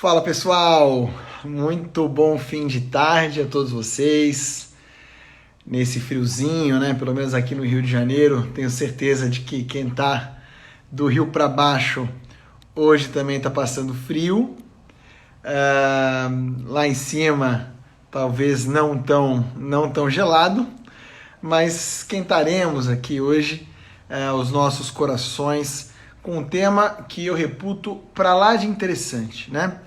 Fala pessoal, muito bom fim de tarde a todos vocês. Nesse friozinho, né? Pelo menos aqui no Rio de Janeiro, tenho certeza de que quem tá do Rio para baixo hoje também tá passando frio. Uh, lá em cima, talvez não tão não tão gelado, mas esquentaremos aqui hoje uh, os nossos corações com um tema que eu reputo para lá de interessante, né?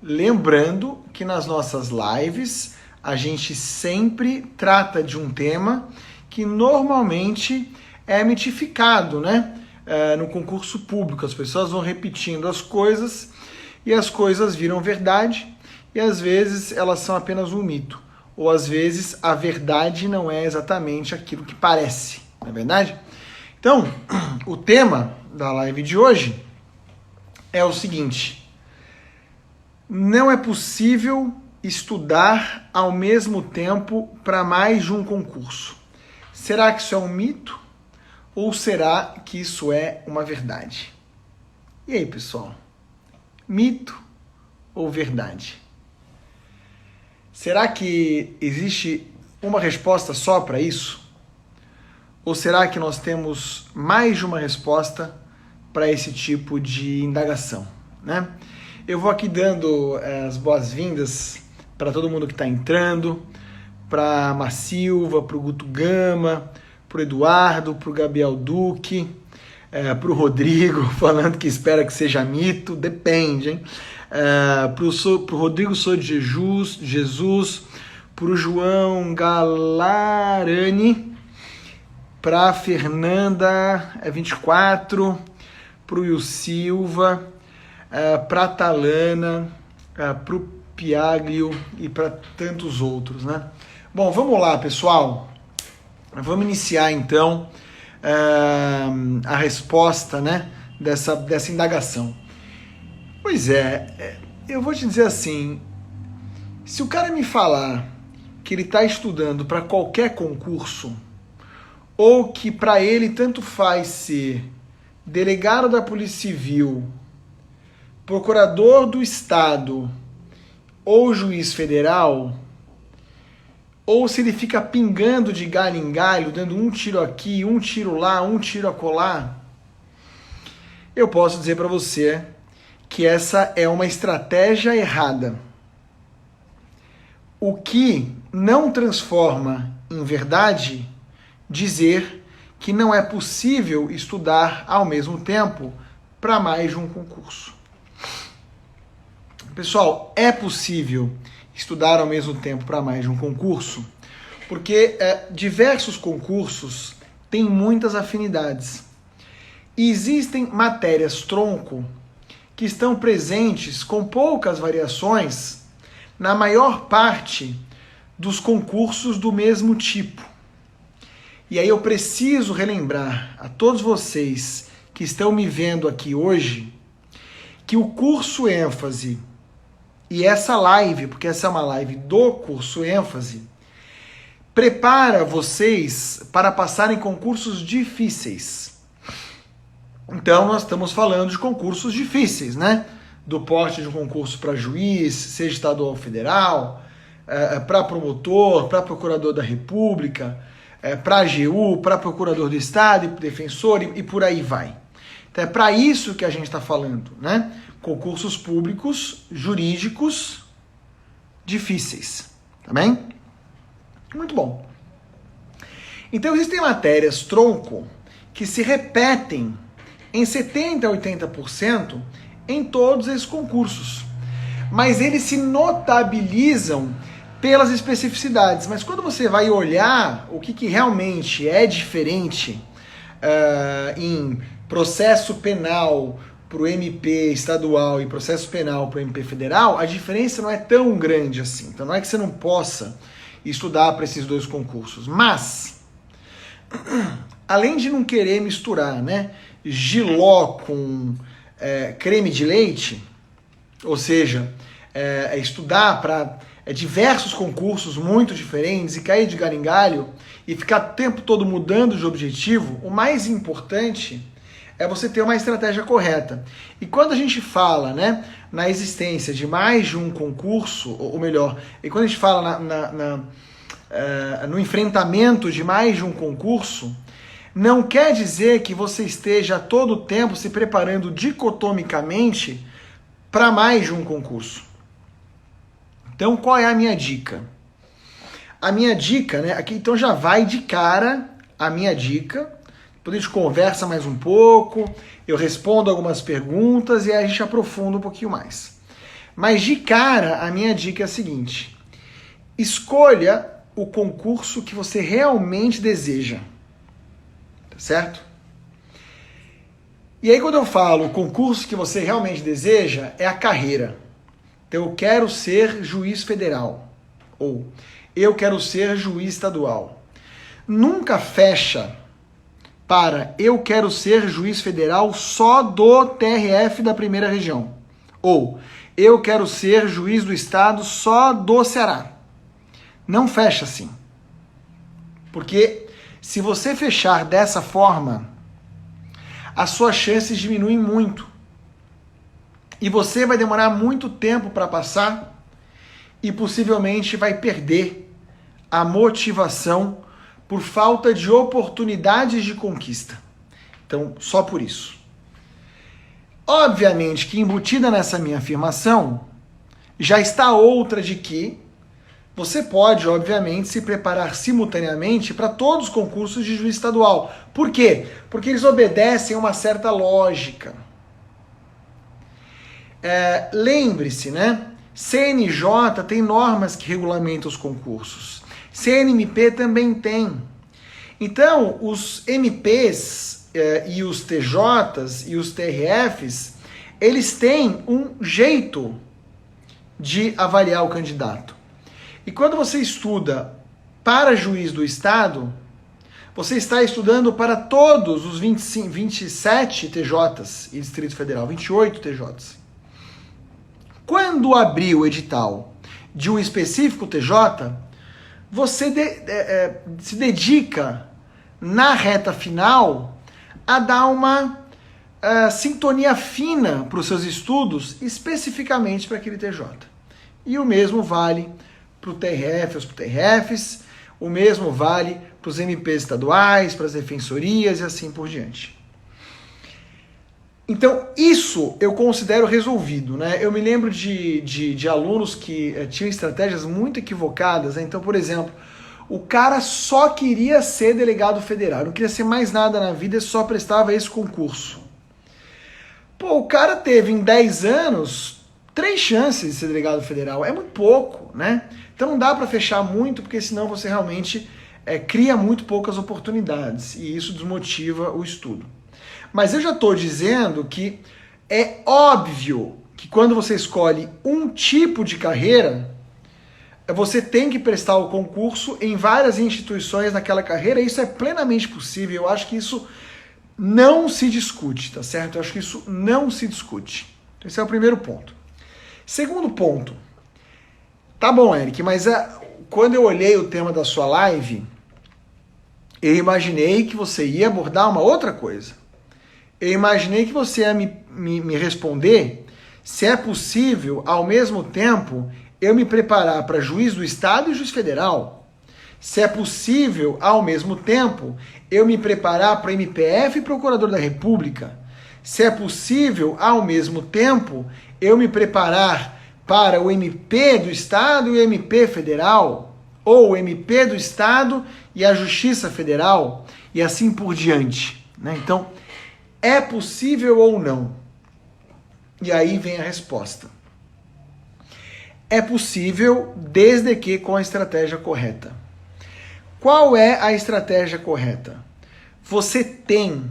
Lembrando que nas nossas lives a gente sempre trata de um tema que normalmente é mitificado, né? É, no concurso público, as pessoas vão repetindo as coisas e as coisas viram verdade e às vezes elas são apenas um mito, ou às vezes a verdade não é exatamente aquilo que parece, não é verdade? Então, o tema da live de hoje é o seguinte: não é possível estudar ao mesmo tempo para mais de um concurso. Será que isso é um mito ou será que isso é uma verdade? E aí, pessoal? Mito ou verdade? Será que existe uma resposta só para isso? Ou será que nós temos mais de uma resposta para esse tipo de indagação? Né? Eu vou aqui dando eh, as boas-vindas para todo mundo que está entrando, para a Silva, para o Guto Gama, para o Eduardo, para o Gabriel Duque, é, para o Rodrigo, falando que espera que seja mito, depende, hein? É, para o Rodrigo Sou de Jesus, Jesus para o João Galarani, para Fernanda é 24, para o Silva, é, para Talana, é, para o Piaglio e para tantos outros, né? Bom, vamos lá, pessoal. Vamos iniciar então é, a resposta, né, dessa, dessa indagação. Pois é eu vou te dizer assim, se o cara me falar que ele está estudando para qualquer concurso, ou que para ele tanto faz ser delegado da Polícia Civil, procurador do Estado ou juiz federal, ou se ele fica pingando de galho em galho, dando um tiro aqui, um tiro lá, um tiro acolá, eu posso dizer para você que essa é uma estratégia errada. O que não transforma em verdade dizer que não é possível estudar ao mesmo tempo para mais de um concurso. Pessoal, é possível estudar ao mesmo tempo para mais de um concurso, porque é, diversos concursos têm muitas afinidades. E existem matérias tronco que estão presentes com poucas variações na maior parte dos concursos do mesmo tipo. E aí eu preciso relembrar a todos vocês que estão me vendo aqui hoje que o curso ênfase e essa live, porque essa é uma live do curso ênfase, prepara vocês para passarem concursos difíceis. Então nós estamos falando de concursos difíceis, né? Do porte de um concurso para juiz, seja estadual ou federal, é, é para promotor, para procurador da República, é, para a AGU, para procurador do Estado defensor e, e por aí vai. Então é para isso que a gente está falando, né? Concursos públicos jurídicos difíceis, tá bem? Muito bom. Então existem matérias tronco que se repetem em 70 a 80% em todos esses concursos. Mas eles se notabilizam pelas especificidades. Mas quando você vai olhar o que, que realmente é diferente uh, em processo penal para o MP estadual e processo penal para o MP federal, a diferença não é tão grande assim. Então não é que você não possa estudar para esses dois concursos. Mas, além de não querer misturar né, giló com é, creme de leite, ou seja, é, estudar para diversos concursos muito diferentes e cair de galho em galho e ficar o tempo todo mudando de objetivo, o mais importante é você ter uma estratégia correta. E quando a gente fala né, na existência de mais de um concurso, ou melhor, e quando a gente fala na, na, na, uh, no enfrentamento de mais de um concurso, não quer dizer que você esteja todo tempo se preparando dicotomicamente para mais de um concurso. Então, qual é a minha dica? A minha dica, né? Aqui então já vai de cara a minha dica. Depois a gente conversa mais um pouco, eu respondo algumas perguntas e aí a gente aprofunda um pouquinho mais. Mas de cara, a minha dica é a seguinte: escolha o concurso que você realmente deseja. Tá certo? E aí, quando eu falo concurso que você realmente deseja, é a carreira. Então, eu quero ser juiz federal. Ou eu quero ser juiz estadual. Nunca fecha para eu quero ser juiz federal só do TRF da primeira região. Ou eu quero ser juiz do estado só do Ceará. Não fecha assim. Porque se você fechar dessa forma, as suas chances diminuem muito. E você vai demorar muito tempo para passar e possivelmente vai perder a motivação por falta de oportunidades de conquista. Então, só por isso. Obviamente que embutida nessa minha afirmação já está outra de que você pode, obviamente, se preparar simultaneamente para todos os concursos de juiz estadual. Por quê? Porque eles obedecem a uma certa lógica. É, Lembre-se, né? CNJ tem normas que regulamentam os concursos. CNMP também tem. Então, os MPs eh, e os TJs e os TRFs, eles têm um jeito de avaliar o candidato. E quando você estuda para juiz do Estado, você está estudando para todos os 25, 27 TJs e Distrito Federal, 28 TJs. Quando abrir o edital de um específico TJ, você de, é, é, se dedica na reta final a dar uma uh, sintonia fina para os seus estudos, especificamente para aquele TJ. E o mesmo vale para o TRF, os TRFs, o mesmo vale para os MPs estaduais, para as defensorias e assim por diante. Então, isso eu considero resolvido. Né? Eu me lembro de, de, de alunos que eh, tinham estratégias muito equivocadas. Né? Então, por exemplo, o cara só queria ser delegado federal, não queria ser mais nada na vida, só prestava esse concurso. Pô, o cara teve em 10 anos três chances de ser delegado federal. É muito pouco, né? Então não dá para fechar muito, porque senão você realmente é, cria muito poucas oportunidades e isso desmotiva o estudo. Mas eu já estou dizendo que é óbvio que quando você escolhe um tipo de carreira, você tem que prestar o concurso em várias instituições naquela carreira, isso é plenamente possível. Eu acho que isso não se discute, tá certo? Eu acho que isso não se discute. Esse é o primeiro ponto. Segundo ponto. Tá bom, Eric, mas é, quando eu olhei o tema da sua live, eu imaginei que você ia abordar uma outra coisa. Eu imaginei que você ia me, me, me responder se é possível, ao mesmo tempo, eu me preparar para juiz do Estado e juiz federal? Se é possível, ao mesmo tempo, eu me preparar para MPF e Procurador da República? Se é possível, ao mesmo tempo, eu me preparar para o MP do Estado e o MP federal? Ou o MP do Estado e a Justiça Federal? E assim por diante. Né? Então, é possível ou não? E aí vem a resposta. É possível desde que com a estratégia correta. Qual é a estratégia correta? Você tem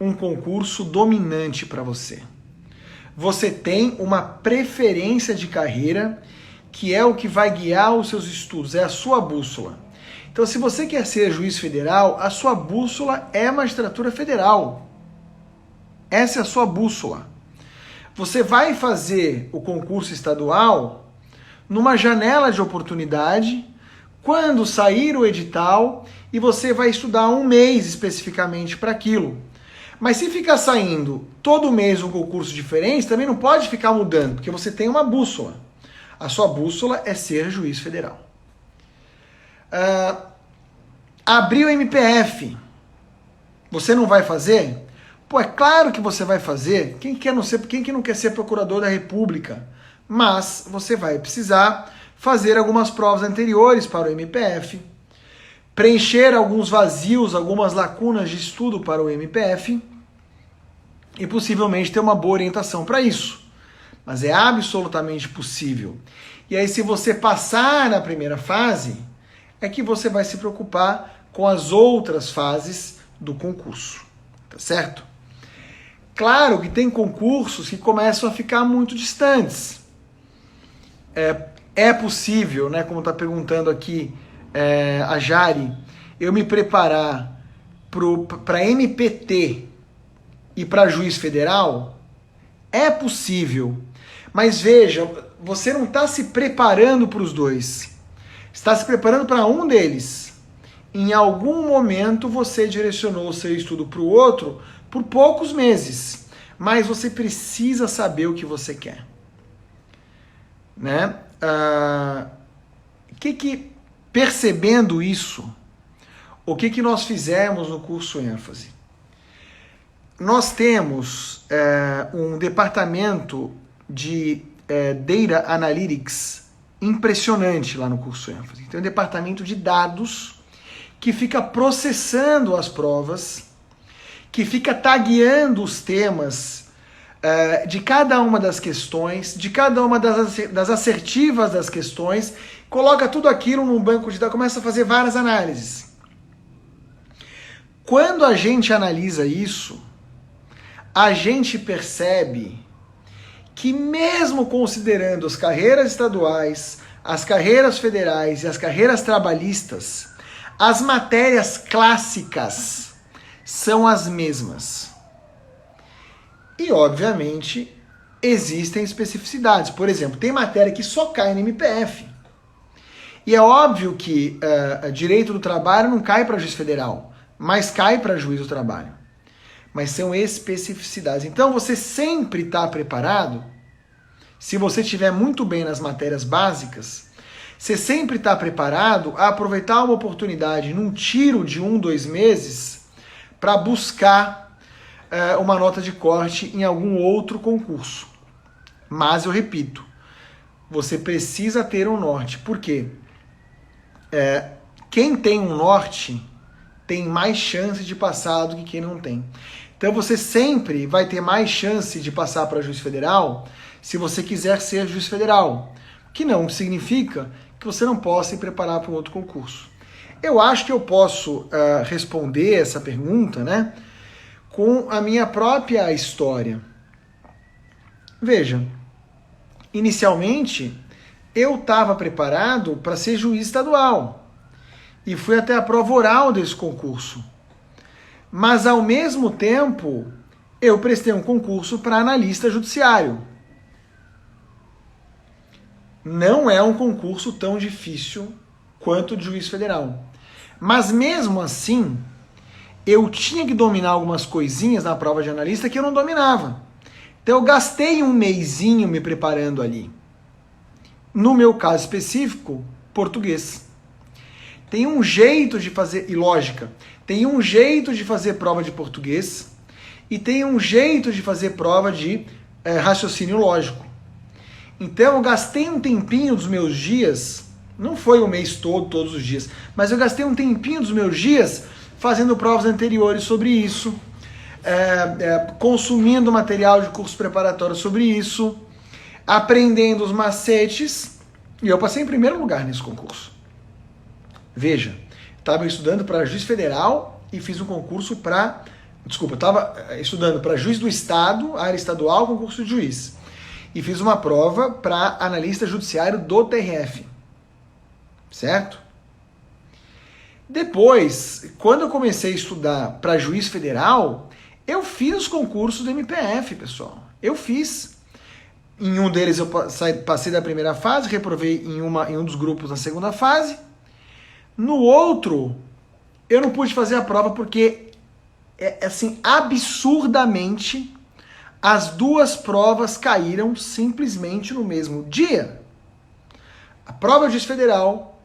um concurso dominante para você. Você tem uma preferência de carreira que é o que vai guiar os seus estudos, é a sua bússola. Então, se você quer ser juiz federal, a sua bússola é magistratura federal. Essa é a sua bússola. Você vai fazer o concurso estadual numa janela de oportunidade, quando sair o edital, e você vai estudar um mês especificamente para aquilo. Mas se ficar saindo todo mês um concurso diferente, também não pode ficar mudando, porque você tem uma bússola. A sua bússola é ser juiz federal. Uh, abrir o MPF. Você não vai fazer? Pô, é claro que você vai fazer. Quem, quer não ser, quem que não quer ser procurador da República? Mas você vai precisar fazer algumas provas anteriores para o MPF, preencher alguns vazios, algumas lacunas de estudo para o MPF e possivelmente ter uma boa orientação para isso. Mas é absolutamente possível. E aí, se você passar na primeira fase, é que você vai se preocupar com as outras fases do concurso. Tá certo? Claro que tem concursos que começam a ficar muito distantes. É, é possível, né, como está perguntando aqui é, a Jari, eu me preparar para MPT e para juiz federal? É possível. Mas veja, você não está se preparando para os dois. Está se preparando para um deles. Em algum momento você direcionou o seu estudo para o outro por poucos meses. Mas você precisa saber o que você quer. Né? Ah, que que, percebendo isso, o que, que nós fizemos no curso ênfase? Nós temos é, um departamento de é, Data Analytics impressionante lá no curso ênfase. Tem um departamento de dados que fica processando as provas, que fica tagueando os temas uh, de cada uma das questões, de cada uma das, das assertivas das questões, coloca tudo aquilo num banco de dados, começa a fazer várias análises. Quando a gente analisa isso, a gente percebe que, mesmo considerando as carreiras estaduais, as carreiras federais e as carreiras trabalhistas, as matérias clássicas são as mesmas. E, obviamente, existem especificidades. Por exemplo, tem matéria que só cai no MPF. E é óbvio que uh, direito do trabalho não cai para juiz federal, mas cai para juiz do trabalho. Mas são especificidades. Então você sempre está preparado, se você estiver muito bem nas matérias básicas, você sempre está preparado a aproveitar uma oportunidade num tiro de um, dois meses para buscar é, uma nota de corte em algum outro concurso. Mas eu repito, você precisa ter um norte. Por quê? É, quem tem um norte tem mais chance de passar do que quem não tem. Então você sempre vai ter mais chance de passar para juiz federal se você quiser ser juiz federal. Que não significa que você não possa se preparar para um outro concurso. Eu acho que eu posso uh, responder essa pergunta, né? com a minha própria história. Veja, inicialmente eu estava preparado para ser juiz estadual e fui até a prova oral desse concurso. Mas ao mesmo tempo, eu prestei um concurso para analista judiciário. Não é um concurso tão difícil quanto o de juiz federal. Mas mesmo assim, eu tinha que dominar algumas coisinhas na prova de analista que eu não dominava. Então eu gastei um mêsinho me preparando ali. No meu caso específico, português. Tem um jeito de fazer, e lógica, tem um jeito de fazer prova de português e tem um jeito de fazer prova de é, raciocínio lógico. Então eu gastei um tempinho dos meus dias, não foi o mês todo, todos os dias, mas eu gastei um tempinho dos meus dias fazendo provas anteriores sobre isso, é, é, consumindo material de curso preparatório sobre isso, aprendendo os macetes, e eu passei em primeiro lugar nesse concurso. Veja, estava estudando para juiz federal e fiz um concurso para. Desculpa, estava é, estudando para juiz do estado, área estadual, concurso de juiz. E fiz uma prova para analista judiciário do TRF. Certo? Depois, quando eu comecei a estudar para juiz federal, eu fiz os concursos do MPF, pessoal. Eu fiz. Em um deles eu passei da primeira fase, reprovei em, uma, em um dos grupos na segunda fase. No outro, eu não pude fazer a prova porque é assim, absurdamente, as duas provas caíram simplesmente no mesmo dia. A prova de juiz federal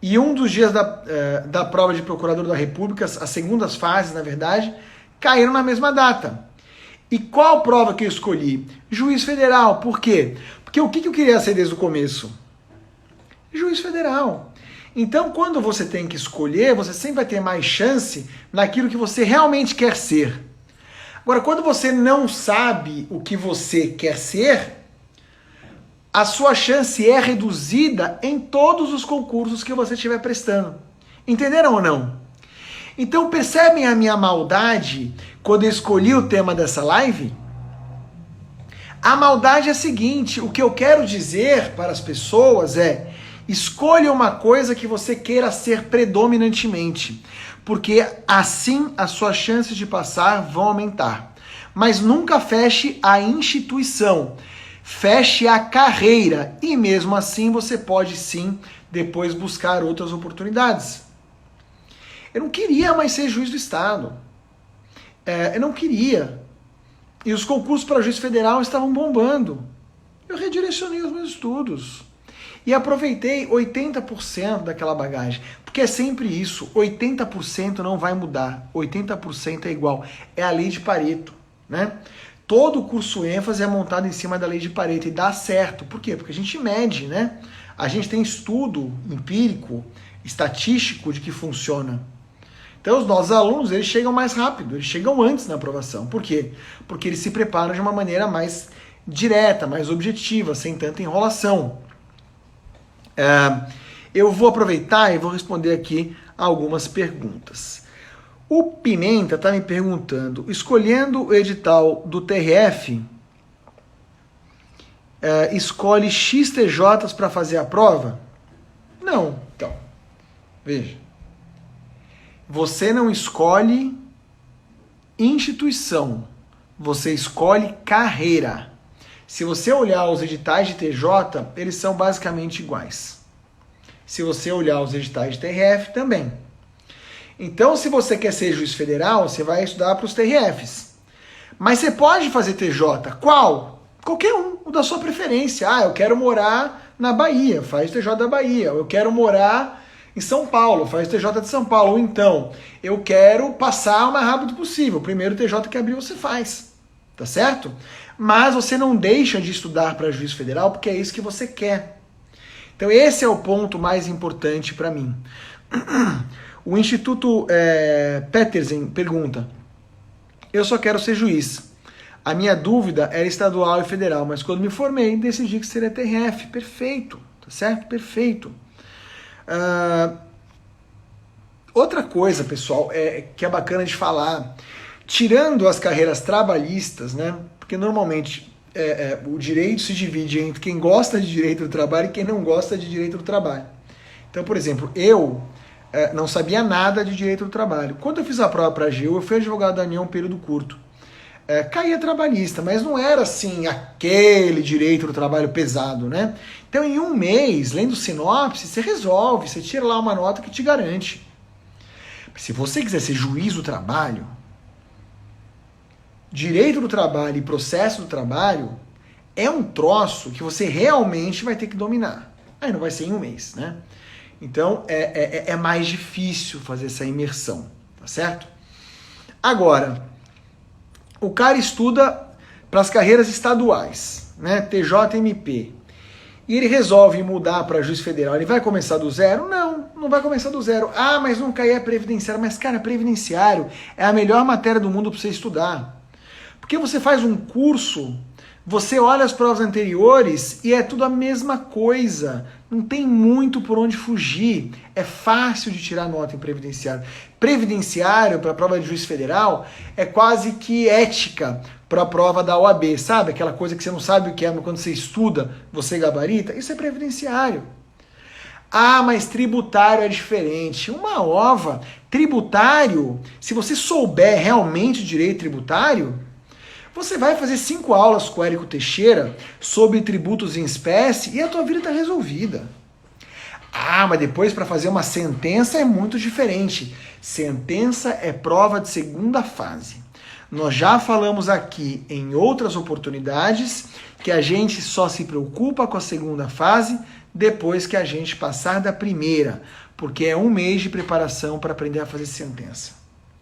e um dos dias da, eh, da prova de procurador da República, as segundas fases, na verdade, caíram na mesma data. E qual prova que eu escolhi? Juiz federal. Por quê? Porque o que eu queria ser desde o começo? Juiz federal. Então, quando você tem que escolher, você sempre vai ter mais chance naquilo que você realmente quer ser. Agora, quando você não sabe o que você quer ser, a sua chance é reduzida em todos os concursos que você estiver prestando. Entenderam ou não? Então, percebem a minha maldade quando eu escolhi o tema dessa live? A maldade é a seguinte: o que eu quero dizer para as pessoas é Escolha uma coisa que você queira ser predominantemente, porque assim as suas chances de passar vão aumentar. Mas nunca feche a instituição, feche a carreira e mesmo assim você pode sim depois buscar outras oportunidades. Eu não queria mais ser juiz do Estado. É, eu não queria. E os concursos para juiz federal estavam bombando. Eu redirecionei os meus estudos. E aproveitei 80% daquela bagagem. Porque é sempre isso, 80% não vai mudar, 80% é igual. É a lei de Pareto, né? Todo curso ênfase é montado em cima da lei de Pareto e dá certo. Por quê? Porque a gente mede, né? A gente tem estudo empírico, estatístico de que funciona. Então os nossos alunos, eles chegam mais rápido, eles chegam antes na aprovação. Por quê? Porque eles se preparam de uma maneira mais direta, mais objetiva, sem tanta enrolação. É, eu vou aproveitar e vou responder aqui algumas perguntas. O Pimenta está me perguntando: escolhendo o edital do TRF, é, escolhe XTJs para fazer a prova? Não. Então, veja. Você não escolhe instituição, você escolhe carreira. Se você olhar os editais de TJ, eles são basicamente iguais. Se você olhar os editais de TRF, também. Então, se você quer ser juiz federal, você vai estudar para os TRFs. Mas você pode fazer TJ. Qual? Qualquer um, o da sua preferência. Ah, eu quero morar na Bahia, faz TJ da Bahia. Eu quero morar em São Paulo, faz TJ de São Paulo. Ou então, eu quero passar o mais rápido possível. O primeiro TJ que abrir você faz. Tá certo? mas você não deixa de estudar para juiz federal porque é isso que você quer. Então esse é o ponto mais importante para mim. O Instituto é, Petersen pergunta: Eu só quero ser juiz. A minha dúvida era estadual e federal, mas quando me formei decidi que seria TRF. Perfeito, tá certo? Perfeito. Uh, outra coisa, pessoal, é, que é bacana de falar, tirando as carreiras trabalhistas, né? Porque normalmente é, é, o direito se divide entre quem gosta de direito do trabalho e quem não gosta de direito do trabalho. Então, por exemplo, eu é, não sabia nada de direito do trabalho. Quando eu fiz a prova para a AGU, eu fui advogado da União um período curto. É, caía trabalhista, mas não era assim aquele direito do trabalho pesado, né? Então, em um mês, lendo sinopse, você resolve, você tira lá uma nota que te garante. Se você quiser ser juiz do trabalho, direito do trabalho e processo do trabalho é um troço que você realmente vai ter que dominar. Aí não vai ser em um mês, né? Então é, é, é, é mais difícil fazer essa imersão, tá certo? Agora, o cara estuda para as carreiras estaduais, né? TJMP. E ele resolve mudar para juiz federal. Ele vai começar do zero? Não, não vai começar do zero. Ah, mas cair é previdenciário. Mas, cara, previdenciário é a melhor matéria do mundo para você estudar. Porque você faz um curso, você olha as provas anteriores e é tudo a mesma coisa. Não tem muito por onde fugir. É fácil de tirar nota em previdenciário. Previdenciário para a prova de juiz federal é quase que ética para a prova da OAB, sabe? Aquela coisa que você não sabe o que é, mas quando você estuda, você gabarita. Isso é previdenciário. Ah, mas tributário é diferente. Uma ova, tributário, se você souber realmente direito tributário, você vai fazer cinco aulas com o Érico Teixeira sobre tributos em espécie e a tua vida está resolvida. Ah, mas depois para fazer uma sentença é muito diferente. Sentença é prova de segunda fase. Nós já falamos aqui em outras oportunidades que a gente só se preocupa com a segunda fase depois que a gente passar da primeira, porque é um mês de preparação para aprender a fazer sentença.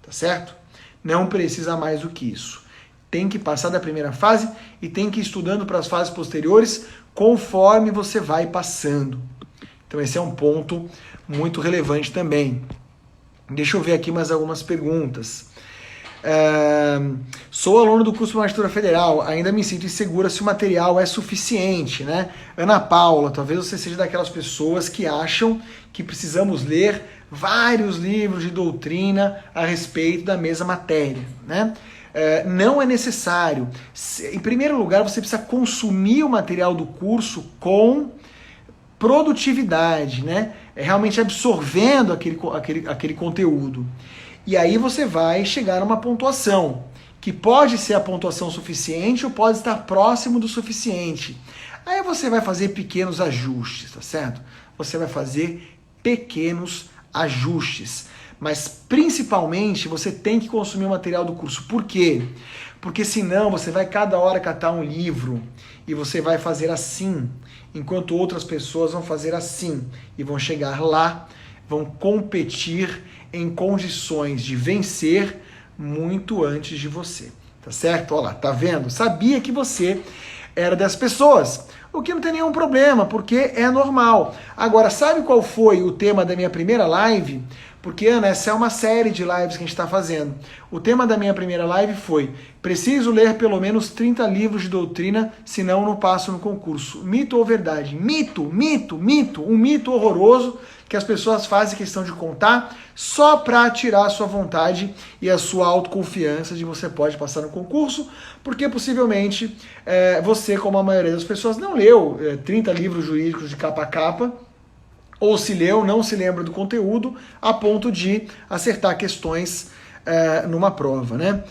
Tá certo? Não precisa mais do que isso. Tem que passar da primeira fase e tem que ir estudando para as fases posteriores conforme você vai passando. Então esse é um ponto muito relevante também. Deixa eu ver aqui mais algumas perguntas. Sou aluno do curso de Magistratura Federal, ainda me sinto insegura se o material é suficiente, né? Ana Paula, talvez você seja daquelas pessoas que acham que precisamos ler vários livros de doutrina a respeito da mesma matéria, né? Uh, não é necessário. Em primeiro lugar, você precisa consumir o material do curso com produtividade, né? É realmente absorvendo aquele, aquele, aquele conteúdo. E aí você vai chegar a uma pontuação, que pode ser a pontuação suficiente ou pode estar próximo do suficiente. Aí você vai fazer pequenos ajustes, tá certo? Você vai fazer pequenos ajustes. Mas principalmente você tem que consumir o material do curso. Por quê? Porque senão você vai cada hora catar um livro e você vai fazer assim, enquanto outras pessoas vão fazer assim e vão chegar lá, vão competir em condições de vencer muito antes de você. Tá certo? Olha lá, tá vendo? Sabia que você era das pessoas. O que não tem nenhum problema, porque é normal. Agora, sabe qual foi o tema da minha primeira live? Porque, Ana, essa é uma série de lives que a gente está fazendo. O tema da minha primeira live foi: preciso ler pelo menos 30 livros de doutrina, senão não passo no concurso. Mito ou verdade? Mito, mito, mito. Um mito horroroso que as pessoas fazem questão de contar só para tirar a sua vontade e a sua autoconfiança de você pode passar no concurso, porque possivelmente é, você, como a maioria das pessoas, não leu é, 30 livros jurídicos de capa a capa ou se leu, não se lembra do conteúdo, a ponto de acertar questões uh, numa prova, né?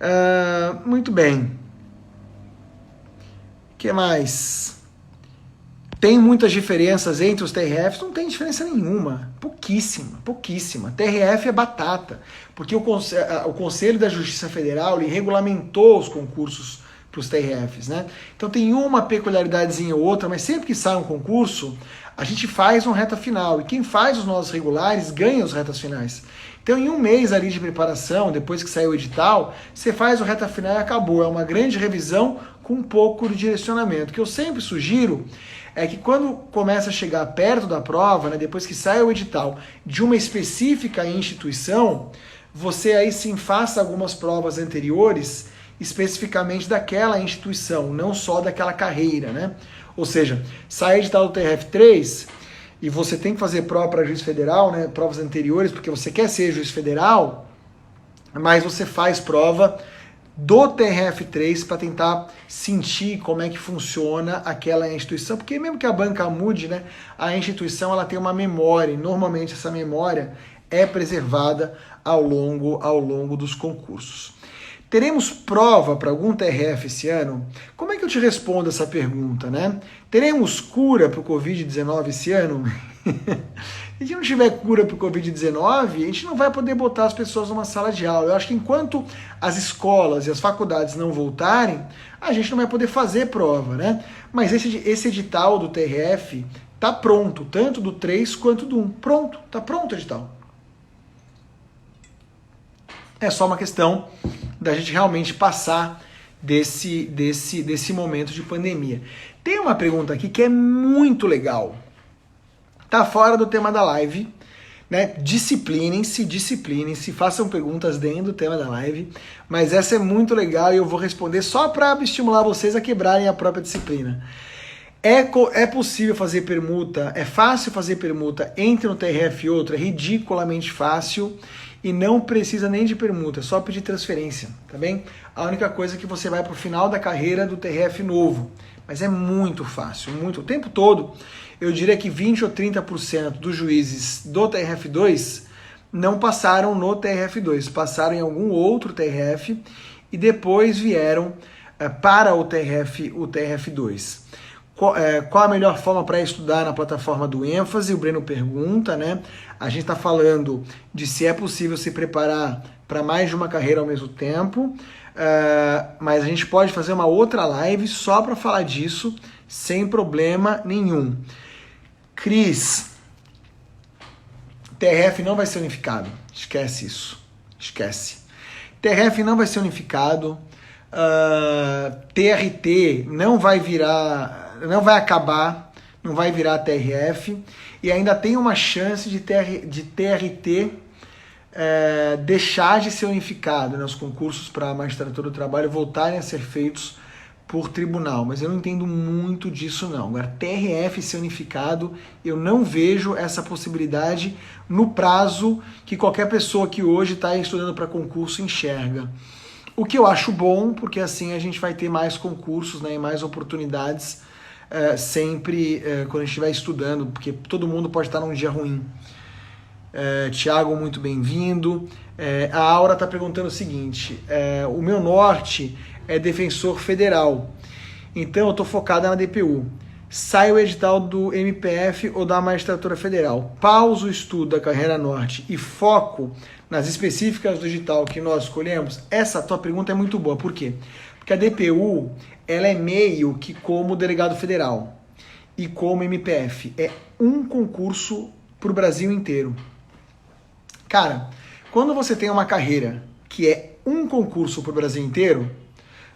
Uh, muito bem. O que mais? Tem muitas diferenças entre os TRFs? Não tem diferença nenhuma. Pouquíssima, pouquíssima. TRF é batata, porque o, o Conselho da Justiça Federal regulamentou os concursos para os TRFs, né? Então tem uma peculiaridadezinha ou outra, mas sempre que sai um concurso, a gente faz uma reta final. E quem faz os nossos regulares ganha os retas finais. Então, em um mês ali de preparação, depois que saiu o edital, você faz o reta final e acabou. É uma grande revisão com um pouco de direcionamento. O que eu sempre sugiro é que quando começa a chegar perto da prova, né, depois que sai o edital de uma específica instituição, você aí sim faça algumas provas anteriores especificamente daquela instituição, não só daquela carreira, né? Ou seja, sai edital do TRF3 e você tem que fazer prova para juiz federal, né, provas anteriores, porque você quer ser juiz federal, mas você faz prova do TRF3 para tentar sentir como é que funciona aquela instituição, porque mesmo que a banca mude, né, a instituição ela tem uma memória, e normalmente essa memória é preservada ao longo ao longo dos concursos. Teremos prova para algum TRF esse ano? Como é que eu te respondo essa pergunta, né? Teremos cura para o Covid-19 esse ano? Se a gente não tiver cura para o Covid-19, a gente não vai poder botar as pessoas numa sala de aula. Eu acho que enquanto as escolas e as faculdades não voltarem, a gente não vai poder fazer prova, né? Mas esse, esse edital do TRF tá pronto, tanto do 3 quanto do 1. Pronto, tá pronto o edital. É só uma questão da gente realmente passar desse, desse, desse momento de pandemia. Tem uma pergunta aqui que é muito legal. Tá fora do tema da live, né? Disciplinem-se, disciplinem-se, façam perguntas dentro do tema da live, mas essa é muito legal e eu vou responder só para estimular vocês a quebrarem a própria disciplina. É, é possível fazer permuta, é fácil fazer permuta entre um TRF e outro, é ridiculamente fácil e não precisa nem de permuta, é só pedir transferência, tá bem? A única coisa é que você vai para o final da carreira do TRF novo, mas é muito fácil, muito o tempo todo. Eu diria que 20 ou 30% dos juízes do TRF2 não passaram no TRF2, passaram em algum outro TRF e depois vieram uh, para o TRF, o TRF2. qual, é, qual a melhor forma para estudar na plataforma do ênfase? O Breno pergunta, né? A gente está falando de se é possível se preparar para mais de uma carreira ao mesmo tempo, uh, mas a gente pode fazer uma outra live só para falar disso, sem problema nenhum. Cris, TRF não vai ser unificado, esquece isso, esquece. TRF não vai ser unificado, uh, ah, TRT não vai virar, não vai acabar, não vai virar TRF e ainda tem uma chance de, TR, de TRT é, deixar de ser unificado, né, os concursos para a magistratura do trabalho voltarem a ser feitos por tribunal, mas eu não entendo muito disso não. Agora, TRF ser unificado, eu não vejo essa possibilidade no prazo que qualquer pessoa que hoje está estudando para concurso enxerga. O que eu acho bom, porque assim a gente vai ter mais concursos né, e mais oportunidades é, sempre é, quando a gente estiver estudando, porque todo mundo pode estar num dia ruim. É, Tiago, muito bem-vindo. É, a Aura está perguntando o seguinte: é, o meu norte é defensor federal, então eu estou focada na DPU. Sai o edital do MPF ou da magistratura federal. Pauso o estudo da carreira norte e foco nas específicas do edital que nós escolhemos. Essa tua pergunta é muito boa. Por quê? Porque a DPU ela é meio que como delegado federal e como MPF. É um concurso para o Brasil inteiro. Cara, quando você tem uma carreira que é um concurso para o Brasil inteiro,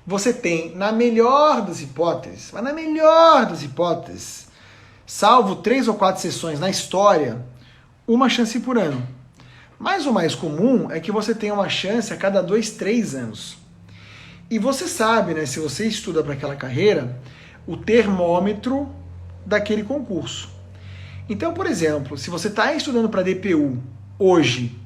você tem, na melhor das hipóteses, mas na melhor das hipóteses, salvo três ou quatro sessões na história, uma chance por ano. Mas o mais comum é que você tenha uma chance a cada dois, três anos. E você sabe, né, se você estuda para aquela carreira, o termômetro daquele concurso. Então, por exemplo, se você está estudando para DPU hoje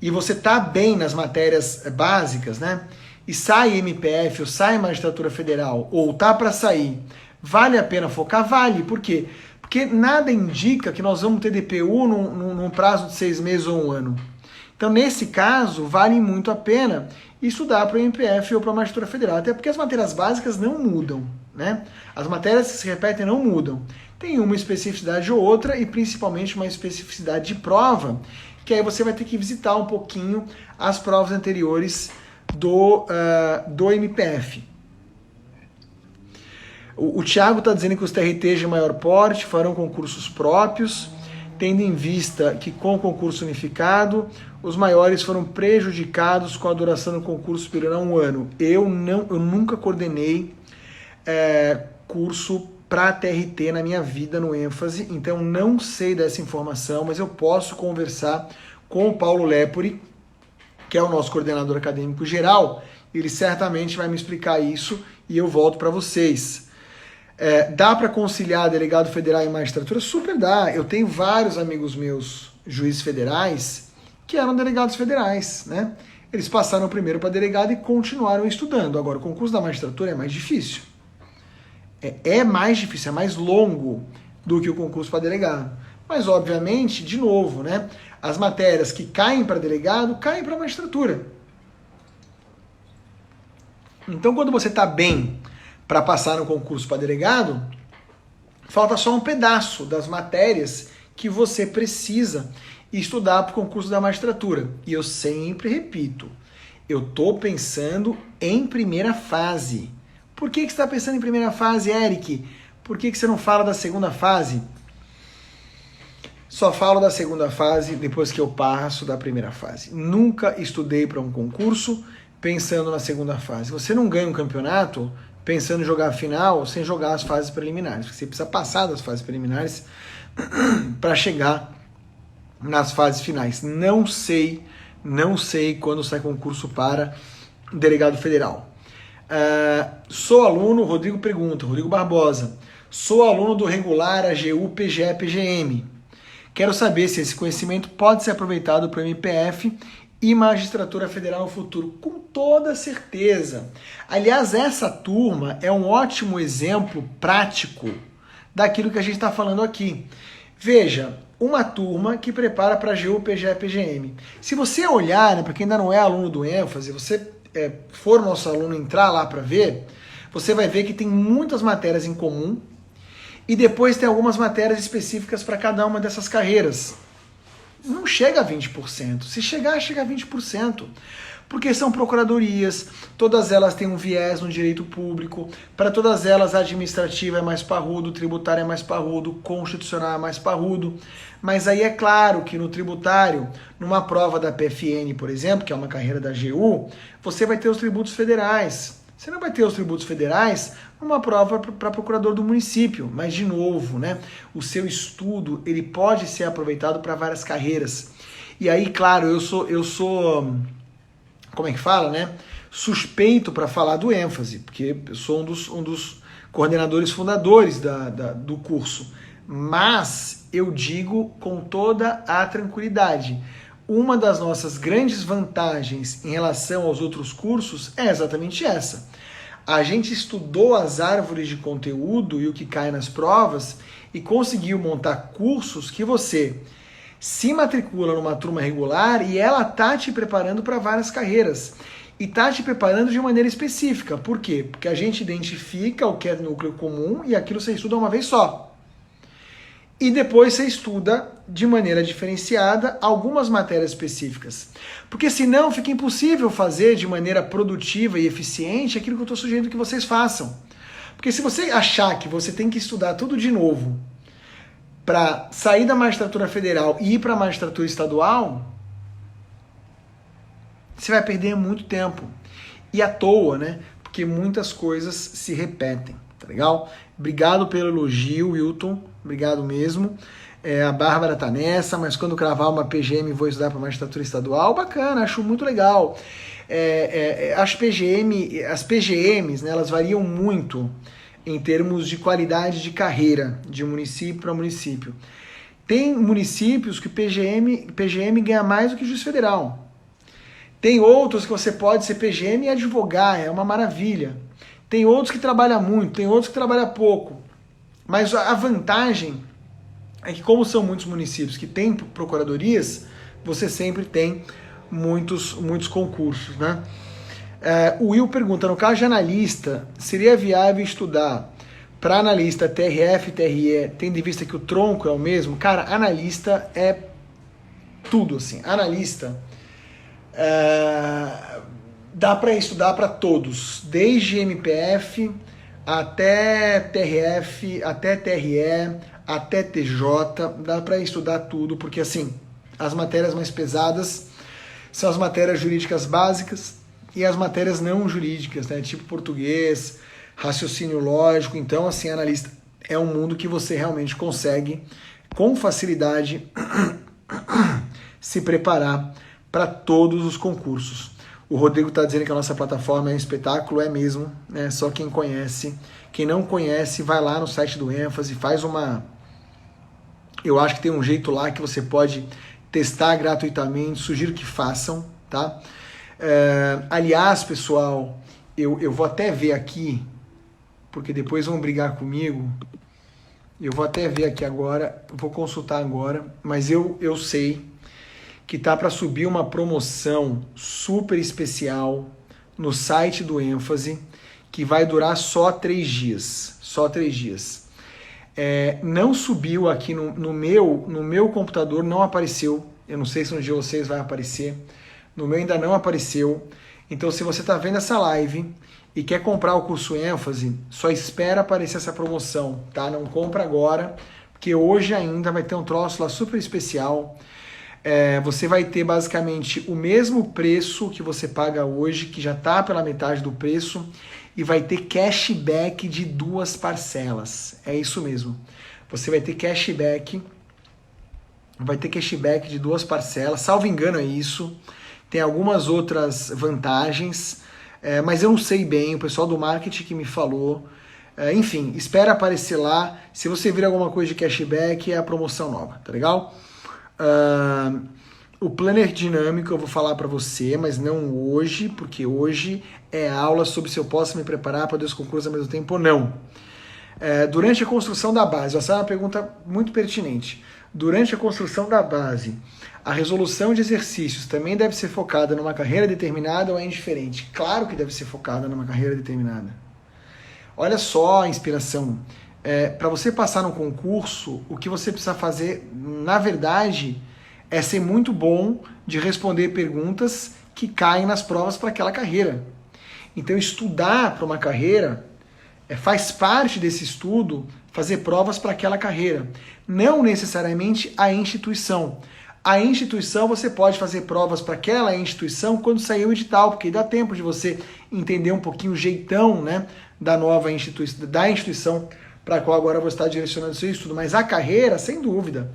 e você tá bem nas matérias básicas, né? E sai MPF ou sai magistratura federal ou tá para sair, vale a pena focar? Vale. Por quê? Porque nada indica que nós vamos ter DPU num, num prazo de seis meses ou um ano. Então, nesse caso, vale muito a pena estudar para o MPF ou para a magistratura federal, até porque as matérias básicas não mudam, né? As matérias que se repetem não mudam. Tem uma especificidade ou outra e principalmente uma especificidade de prova, que aí você vai ter que visitar um pouquinho as provas anteriores do, uh, do MPF. O, o Tiago está dizendo que os TRTs de maior porte farão concursos próprios, tendo em vista que com o concurso unificado, os maiores foram prejudicados com a duração do concurso superior a um ano. Eu, não, eu nunca coordenei é, curso para TRT na minha vida no ênfase, então não sei dessa informação, mas eu posso conversar com o Paulo Lepori, que é o nosso coordenador acadêmico geral, ele certamente vai me explicar isso e eu volto para vocês. É, dá para conciliar delegado federal e magistratura? Super dá. Eu tenho vários amigos meus, juízes federais, que eram delegados federais, né? Eles passaram primeiro para delegado e continuaram estudando. Agora, o concurso da magistratura é mais difícil é, é mais difícil, é mais longo do que o concurso para delegado. Mas, obviamente, de novo, né, as matérias que caem para delegado caem para magistratura. Então, quando você está bem para passar no concurso para delegado, falta só um pedaço das matérias que você precisa estudar para o concurso da magistratura. E eu sempre repito, eu estou pensando em primeira fase. Por que, que você está pensando em primeira fase, Eric? Por que, que você não fala da segunda fase? Só falo da segunda fase depois que eu passo da primeira fase. Nunca estudei para um concurso pensando na segunda fase. Você não ganha um campeonato pensando em jogar a final sem jogar as fases preliminares. Você precisa passar das fases preliminares para chegar nas fases finais. Não sei, não sei quando sai concurso para delegado federal. Uh, sou aluno, Rodrigo pergunta, Rodrigo Barbosa. Sou aluno do regular AGU PGE PGM. Quero saber se esse conhecimento pode ser aproveitado para o MPF e magistratura federal no futuro. Com toda certeza. Aliás, essa turma é um ótimo exemplo prático daquilo que a gente está falando aqui. Veja, uma turma que prepara para AGU PGE PGM. Se você olhar, né, para quem ainda não é aluno do ênfase, você é, for nosso aluno entrar lá para ver, você vai ver que tem muitas matérias em comum, E depois tem algumas matérias específicas para cada uma dessas carreiras. Não chega a 20%. Se chegar, chega a 20% porque são procuradorias, todas elas têm um viés no direito público, para todas elas a administrativa é mais parrudo, tributária é mais parrudo, constitucional é mais parrudo. Mas aí é claro que no tributário, numa prova da PFN, por exemplo, que é uma carreira da GU, você vai ter os tributos federais. Você não vai ter os tributos federais numa prova para procurador do município, mas de novo, né? O seu estudo ele pode ser aproveitado para várias carreiras. E aí, claro, eu sou eu sou como é que fala, né? Suspeito para falar do ênfase, porque eu sou um dos, um dos coordenadores fundadores da, da, do curso. Mas eu digo com toda a tranquilidade. Uma das nossas grandes vantagens em relação aos outros cursos é exatamente essa. A gente estudou as árvores de conteúdo e o que cai nas provas e conseguiu montar cursos que você se matricula numa turma regular e ela tá te preparando para várias carreiras. E tá te preparando de maneira específica. Por quê? Porque a gente identifica o que é núcleo comum e aquilo você estuda uma vez só. E depois você estuda de maneira diferenciada algumas matérias específicas. Porque senão fica impossível fazer de maneira produtiva e eficiente aquilo que eu estou sugerindo que vocês façam. Porque se você achar que você tem que estudar tudo de novo para sair da magistratura federal e ir para a magistratura estadual, você vai perder muito tempo. E à toa, né? Porque muitas coisas se repetem, tá legal? Obrigado pelo elogio, Wilton. Obrigado mesmo. É, a Bárbara tá nessa, mas quando cravar uma PGM vou estudar para magistratura estadual, bacana, acho muito legal. É, é, as PGM, as PGMs, né, elas variam muito em termos de qualidade de carreira de município para município. Tem municípios que PGM, PGM ganha mais do que juiz federal. Tem outros que você pode ser PGM e advogar, é uma maravilha. Tem outros que trabalham muito, tem outros que trabalham pouco. Mas a vantagem é que, como são muitos municípios que têm procuradorias, você sempre tem muitos, muitos concursos, né? É, o Will pergunta: no caso de analista, seria viável estudar para analista TRF TRE, tendo em vista que o tronco é o mesmo? Cara, analista é tudo assim. Analista é, dá para estudar para todos, desde MPF até TRF, até TRE, até TJ, dá para estudar tudo, porque assim, as matérias mais pesadas são as matérias jurídicas básicas, e as matérias não jurídicas, né, tipo português, raciocínio lógico. Então, assim, analista é um mundo que você realmente consegue com facilidade se preparar para todos os concursos. O Rodrigo está dizendo que a nossa plataforma é um espetáculo, é mesmo, né? Só quem conhece. Quem não conhece, vai lá no site do ênfase, faz uma. Eu acho que tem um jeito lá que você pode testar gratuitamente, sugiro que façam, tá? É, aliás, pessoal, eu, eu vou até ver aqui, porque depois vão brigar comigo. Eu vou até ver aqui agora, vou consultar agora, mas eu, eu sei que tá para subir uma promoção super especial no site do ênfase que vai durar só três dias, só três dias. É, não subiu aqui no, no, meu no meu computador, não apareceu. Eu não sei se no dia vocês vai aparecer. No meu ainda não apareceu. Então, se você está vendo essa live e quer comprar o curso ênfase, só espera aparecer essa promoção, tá? Não compra agora, porque hoje ainda vai ter um troço lá super especial. É, você vai ter basicamente o mesmo preço que você paga hoje, que já está pela metade do preço, e vai ter cashback de duas parcelas. É isso mesmo. Você vai ter cashback, vai ter cashback de duas parcelas, salvo engano é isso tem algumas outras vantagens, é, mas eu não sei bem, o pessoal do marketing que me falou. É, enfim, espera aparecer lá. Se você vir alguma coisa de cashback, é a promoção nova, tá legal? Uh, o planner dinâmico eu vou falar para você, mas não hoje, porque hoje é aula sobre se eu posso me preparar para dois concursos ao mesmo tempo ou não. É, durante a construção da base, essa é uma pergunta muito pertinente. Durante a construção da base, a resolução de exercícios também deve ser focada numa carreira determinada ou é indiferente? Claro que deve ser focada numa carreira determinada. Olha só a inspiração. É, para você passar no concurso, o que você precisa fazer, na verdade, é ser muito bom de responder perguntas que caem nas provas para aquela carreira. Então, estudar para uma carreira é, faz parte desse estudo fazer provas para aquela carreira, não necessariamente a instituição. A instituição você pode fazer provas para aquela instituição quando sair o edital, porque dá tempo de você entender um pouquinho o jeitão né, da nova instituição, da instituição para a qual agora você está direcionando seu estudo. Mas a carreira, sem dúvida.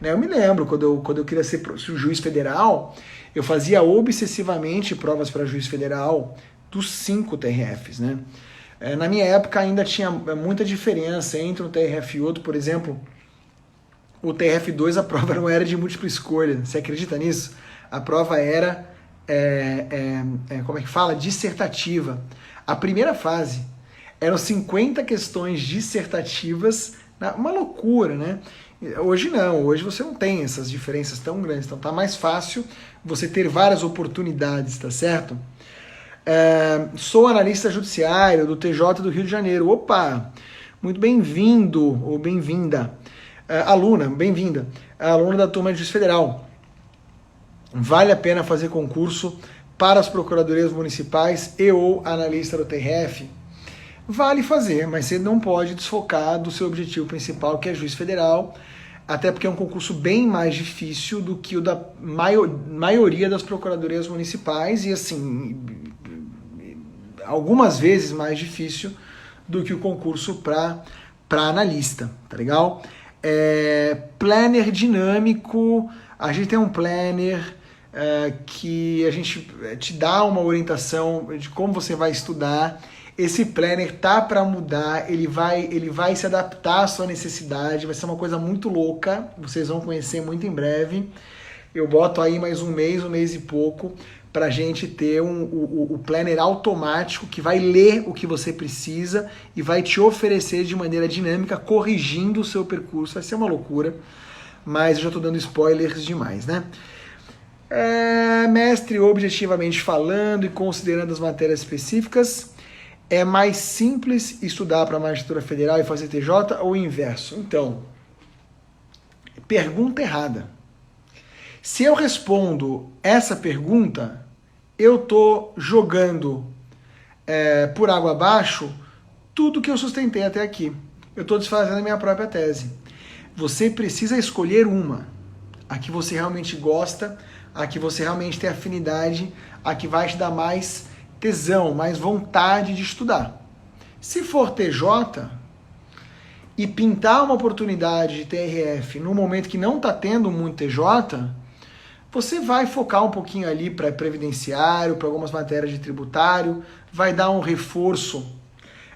Né? Eu me lembro, quando eu, quando eu queria ser juiz federal, eu fazia obsessivamente provas para juiz federal dos cinco TRFs. Né? É, na minha época ainda tinha muita diferença entre um TRF e outro, por exemplo, o TRF2 a prova não era de múltipla escolha. Você acredita nisso? A prova era, é, é, é, como é que fala? Dissertativa. A primeira fase eram 50 questões dissertativas, uma loucura, né? Hoje não, hoje você não tem essas diferenças tão grandes, então tá mais fácil você ter várias oportunidades, tá certo? É, sou analista judiciário do TJ do Rio de Janeiro. Opa, muito bem-vindo ou bem-vinda. É, aluna, bem-vinda. Aluna da turma de Juiz Federal. Vale a pena fazer concurso para as procuradorias municipais e ou analista do TRF? Vale fazer, mas você não pode desfocar do seu objetivo principal, que é juiz federal, até porque é um concurso bem mais difícil do que o da maior, maioria das procuradorias municipais e assim algumas vezes mais difícil do que o concurso para analista, tá legal? É, planner dinâmico, a gente tem um planner é, que a gente te dá uma orientação de como você vai estudar esse planner tá para mudar, ele vai, ele vai se adaptar à sua necessidade, vai ser uma coisa muito louca, vocês vão conhecer muito em breve. Eu boto aí mais um mês, um mês e pouco, para gente ter um, o, o planner automático que vai ler o que você precisa e vai te oferecer de maneira dinâmica, corrigindo o seu percurso. Vai ser uma loucura, mas eu já estou dando spoilers demais, né? É, mestre, objetivamente falando e considerando as matérias específicas, é mais simples estudar para a magistratura federal e fazer TJ ou o inverso? Então, pergunta errada. Se eu respondo essa pergunta, eu estou jogando é, por água abaixo tudo que eu sustentei até aqui. Eu estou desfazendo a minha própria tese. Você precisa escolher uma, a que você realmente gosta, a que você realmente tem afinidade, a que vai te dar mais tesão, mais vontade de estudar. Se for TJ e pintar uma oportunidade de TRF no momento que não está tendo muito TJ, você vai focar um pouquinho ali para previdenciário, para algumas matérias de tributário, vai dar um reforço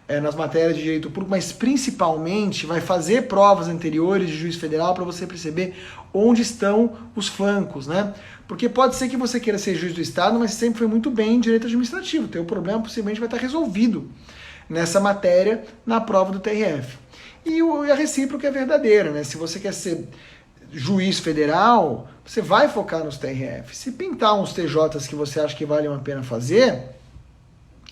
é, nas matérias de direito público, mas principalmente vai fazer provas anteriores de juiz federal para você perceber onde estão os flancos, né? Porque pode ser que você queira ser juiz do Estado, mas sempre foi muito bem em direito administrativo. Teu problema possivelmente vai estar resolvido nessa matéria na prova do TRF. E a recíproca é verdadeira, né? Se você quer ser juiz federal, você vai focar nos TRF. Se pintar uns TJs que você acha que valem a pena fazer,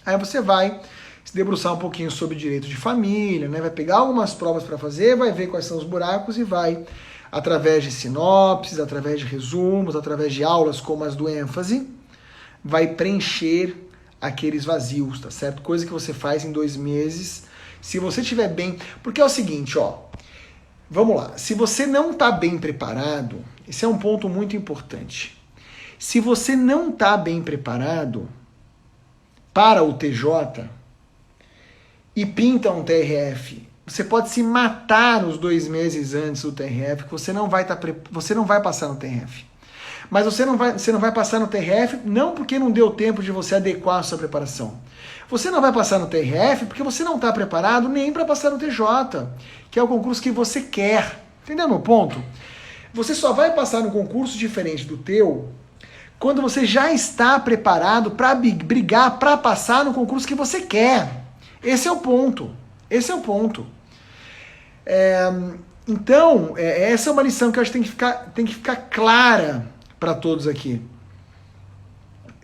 aí você vai se debruçar um pouquinho sobre direito de família, né? vai pegar algumas provas para fazer, vai ver quais são os buracos e vai, através de sinopses, através de resumos, através de aulas como as do ênfase, vai preencher aqueles vazios, tá certo? Coisa que você faz em dois meses. Se você estiver bem. Porque é o seguinte, ó. Vamos lá. Se você não está bem preparado, esse é um ponto muito importante. Se você não está bem preparado para o TJ, e pinta um TRF, você pode se matar nos dois meses antes do TRF, que você não vai tá, você não vai passar no TRF. Mas você não, vai, você não vai passar no TRF não porque não deu tempo de você adequar a sua preparação. Você não vai passar no TRF porque você não está preparado nem para passar no TJ, que é o concurso que você quer. Entendeu meu ponto? Você só vai passar no concurso diferente do teu quando você já está preparado para brigar para passar no concurso que você quer. Esse é o ponto. Esse é o ponto. É, então, é, essa é uma lição que eu acho que tem que ficar, tem que ficar clara para todos aqui.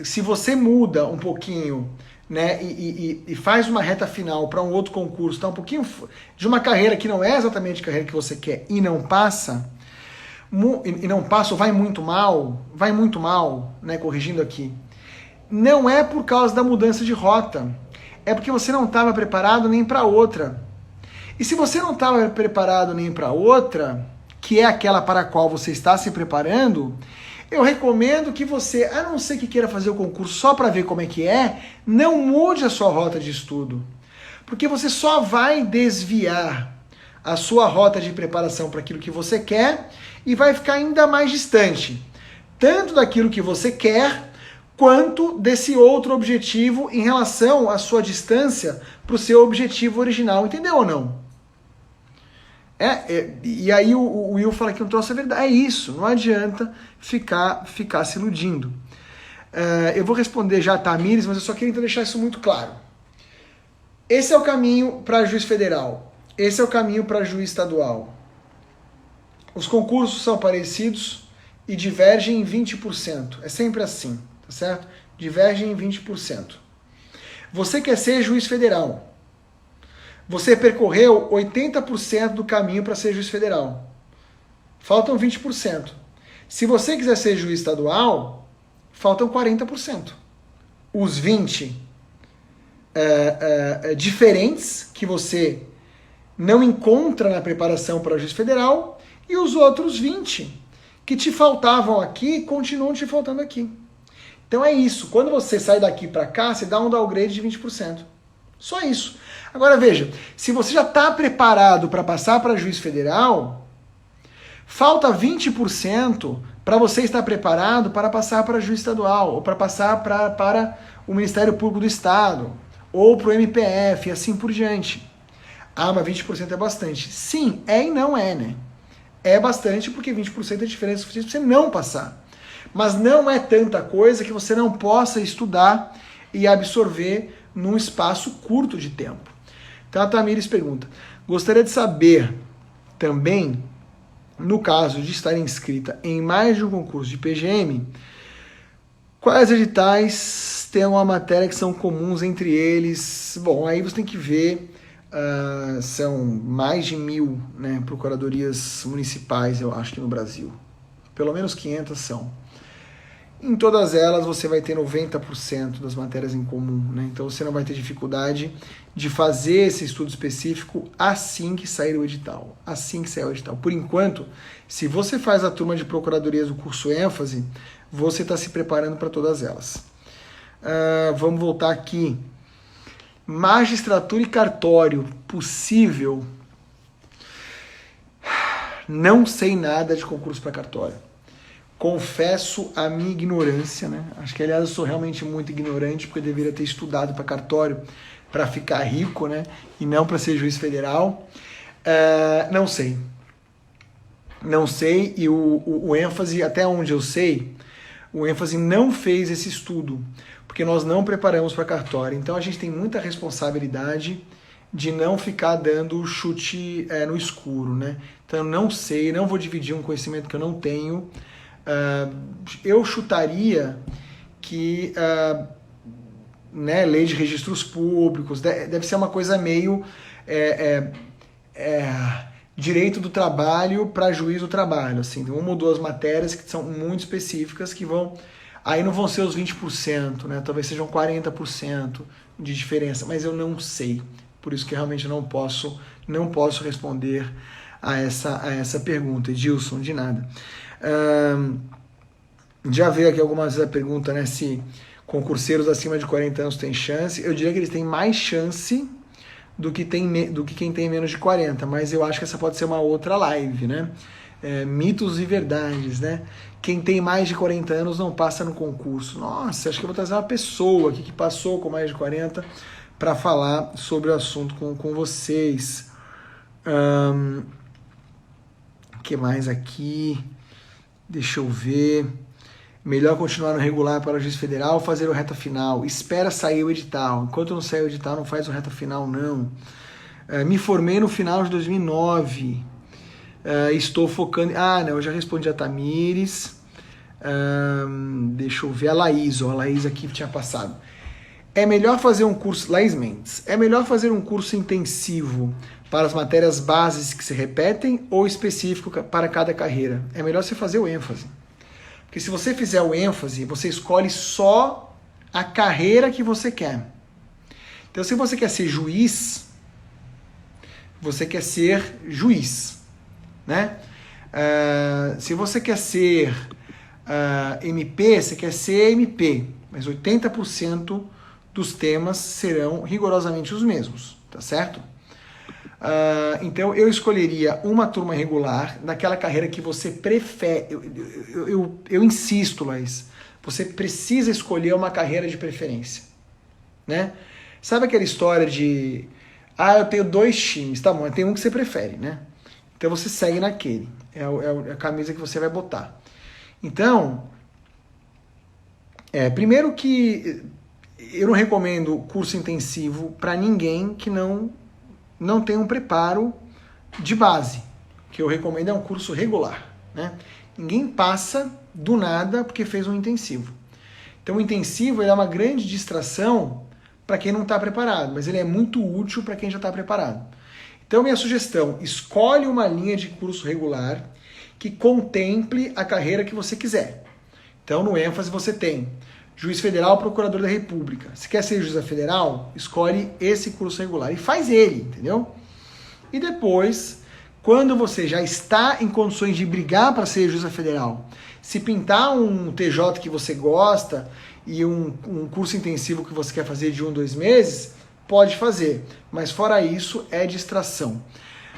Se você muda um pouquinho né, e, e, e faz uma reta final para um outro concurso, tá um pouquinho de uma carreira que não é exatamente a carreira que você quer e não passa, e não passa ou vai muito mal, vai muito mal, né, corrigindo aqui, não é por causa da mudança de rota, é porque você não estava preparado nem para outra. E se você não estava preparado nem para outra, que é aquela para a qual você está se preparando, eu recomendo que você, a não ser que queira fazer o concurso só para ver como é que é, não mude a sua rota de estudo. Porque você só vai desviar a sua rota de preparação para aquilo que você quer e vai ficar ainda mais distante, tanto daquilo que você quer, quanto desse outro objetivo em relação à sua distância para o seu objetivo original. Entendeu ou não? É, é, e aí o, o, Will fala que não trouxe a verdade. É isso, não adianta ficar, ficar se iludindo. Uh, eu vou responder já a Tamires, mas eu só queria então deixar isso muito claro. Esse é o caminho para juiz federal. Esse é o caminho para juiz estadual. Os concursos são parecidos e divergem em 20%. É sempre assim, tá certo? Divergem em 20%. Você quer ser juiz federal. Você percorreu 80% do caminho para ser juiz federal. Faltam 20%. Se você quiser ser juiz estadual, faltam 40%. Os 20 é, é, é, diferentes que você não encontra na preparação para juiz federal e os outros 20 que te faltavam aqui continuam te faltando aqui. Então é isso. Quando você sai daqui para cá, você dá um downgrade de 20%. Só isso. Agora veja, se você já está preparado para passar para juiz federal, falta 20% para você estar preparado para passar para juiz estadual, ou para passar pra, para o Ministério Público do Estado, ou para o MPF, e assim por diante. Ah, mas 20% é bastante. Sim, é e não é, né? É bastante porque 20% é diferença suficiente para você não passar. Mas não é tanta coisa que você não possa estudar e absorver num espaço curto de tempo. Então a Tamires pergunta: gostaria de saber também, no caso de estar inscrita em mais de um concurso de PGM, quais editais têm uma matéria que são comuns entre eles? Bom, aí você tem que ver. Uh, são mais de mil né, procuradorias municipais, eu acho que no Brasil. Pelo menos 500 são. Em todas elas você vai ter 90% das matérias em comum, né? Então você não vai ter dificuldade de fazer esse estudo específico assim que sair o edital. Assim que sair o edital. Por enquanto, se você faz a turma de procuradorias do curso ênfase, você está se preparando para todas elas. Uh, vamos voltar aqui. Magistratura e cartório, possível. Não sei nada de concurso para cartório confesso a minha ignorância, né? Acho que, aliás, eu sou realmente muito ignorante, porque eu deveria ter estudado para cartório para ficar rico, né? E não para ser juiz federal. Uh, não sei. Não sei, e o, o, o ênfase, até onde eu sei, o ênfase não fez esse estudo, porque nós não preparamos para cartório. Então a gente tem muita responsabilidade de não ficar dando chute é, no escuro, né? Então eu não sei, não vou dividir um conhecimento que eu não tenho Uh, eu chutaria que uh, né, lei de registros públicos deve ser uma coisa meio é, é, é, direito do trabalho para juiz do trabalho. Assim, tem uma ou duas matérias que são muito específicas que vão. Aí não vão ser os 20%, né? talvez sejam 40% de diferença, mas eu não sei. Por isso que realmente não posso, não posso responder a essa, a essa pergunta. Edilson, de nada já veio aqui algumas vezes a pergunta, né, se concurseiros acima de 40 anos têm chance. Eu diria que eles têm mais chance do que, tem, do que quem tem menos de 40, mas eu acho que essa pode ser uma outra live, né? É, mitos e verdades, né? Quem tem mais de 40 anos não passa no concurso. Nossa, acho que eu vou trazer uma pessoa aqui que passou com mais de 40 para falar sobre o assunto com, com vocês. O um, que mais aqui? Deixa eu ver. Melhor continuar no regular para o juiz federal fazer o reta final. Espera sair o edital. Enquanto não sair o edital, não faz o reta final, não. Uh, me formei no final de 2009. Uh, eh, estou focando. Ah, não, eu já respondi a Tamires. Deixa eu ver a Laís. Ó, a Laís aqui tinha passado. É melhor fazer um curso, Laís Mendes, é melhor fazer um curso intensivo para as matérias bases que se repetem ou específico para cada carreira? É melhor você fazer o ênfase. Porque se você fizer o ênfase, você escolhe só a carreira que você quer. Então, se você quer ser juiz, você quer ser juiz, né? Uh, se você quer ser uh, ah, MP, você quer ser MP, mas 80% dos temas serão rigorosamente os mesmos, tá certo? Uh, então eu escolheria uma turma regular naquela carreira que você prefere. Eu, eu, eu, eu insisto, Laís, você precisa escolher uma carreira de preferência, né? Sabe aquela história de ah, eu tenho dois times, tá bom, tem um que você prefere, né? Então você segue naquele, é, é a camisa que você vai botar. Então, é, primeiro que eu não recomendo curso intensivo para ninguém que não não tem um preparo de base. Que eu recomendo é um curso regular, né? Ninguém passa do nada porque fez um intensivo. Então o intensivo é uma grande distração para quem não está preparado, mas ele é muito útil para quem já está preparado. Então minha sugestão, escolhe uma linha de curso regular que contemple a carreira que você quiser. Então no ênfase você tem juiz federal, procurador da República. Se quer ser juiz federal, escolhe esse curso regular e faz ele, entendeu? E depois, quando você já está em condições de brigar para ser juiz federal, se pintar um TJ que você gosta e um, um curso intensivo que você quer fazer de um, dois meses, pode fazer. Mas fora isso, é distração.